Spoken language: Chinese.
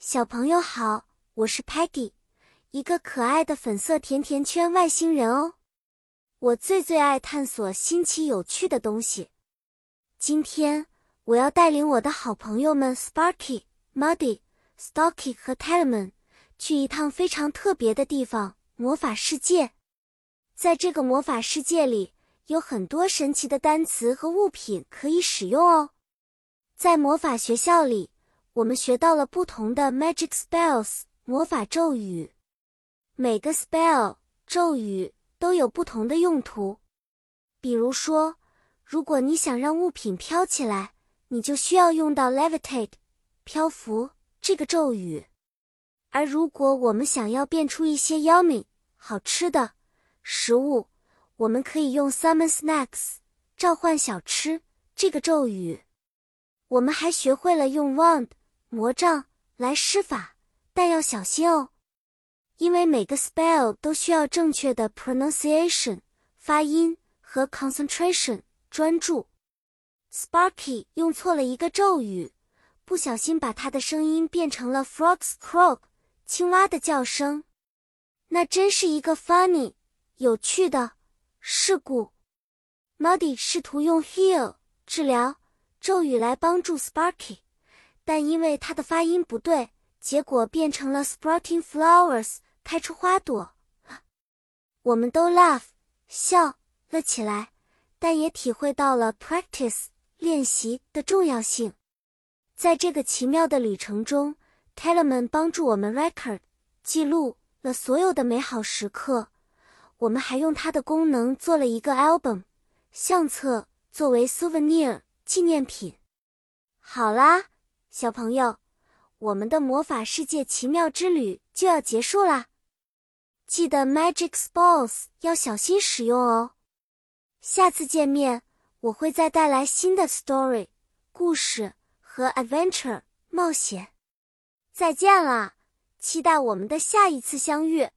小朋友好，我是 Peggy，一个可爱的粉色甜甜圈外星人哦。我最最爱探索新奇有趣的东西。今天我要带领我的好朋友们 Sparky、Muddy、Stocky 和 Talman 去一趟非常特别的地方——魔法世界。在这个魔法世界里，有很多神奇的单词和物品可以使用哦。在魔法学校里。我们学到了不同的 magic spells 魔法咒语，每个 spell 咒语都有不同的用途。比如说，如果你想让物品飘起来，你就需要用到 levitate 漂浮这个咒语；而如果我们想要变出一些 yummy 好吃的食物，我们可以用 summon snacks 召唤小吃这个咒语。我们还学会了用 wand。魔杖来施法，但要小心哦，因为每个 spell 都需要正确的 pronunciation 发音和 concentration 专注。Sparky 用错了一个咒语，不小心把他的声音变成了 frogs croak 青蛙的叫声，那真是一个 funny 有趣的事故。Muddy 试图用 heal 治疗咒语来帮助 Sparky。但因为它的发音不对，结果变成了 sprouting flowers，开出花朵。我们都 laugh 笑了起来，但也体会到了 practice 练习的重要性。在这个奇妙的旅程中，Talman 帮助我们 record 记录了所有的美好时刻。我们还用它的功能做了一个 album 相册作为 souvenir 纪念品。好啦。小朋友，我们的魔法世界奇妙之旅就要结束啦！记得 magic balls 要小心使用哦。下次见面，我会再带来新的 story 故事和 adventure 冒险。再见了，期待我们的下一次相遇。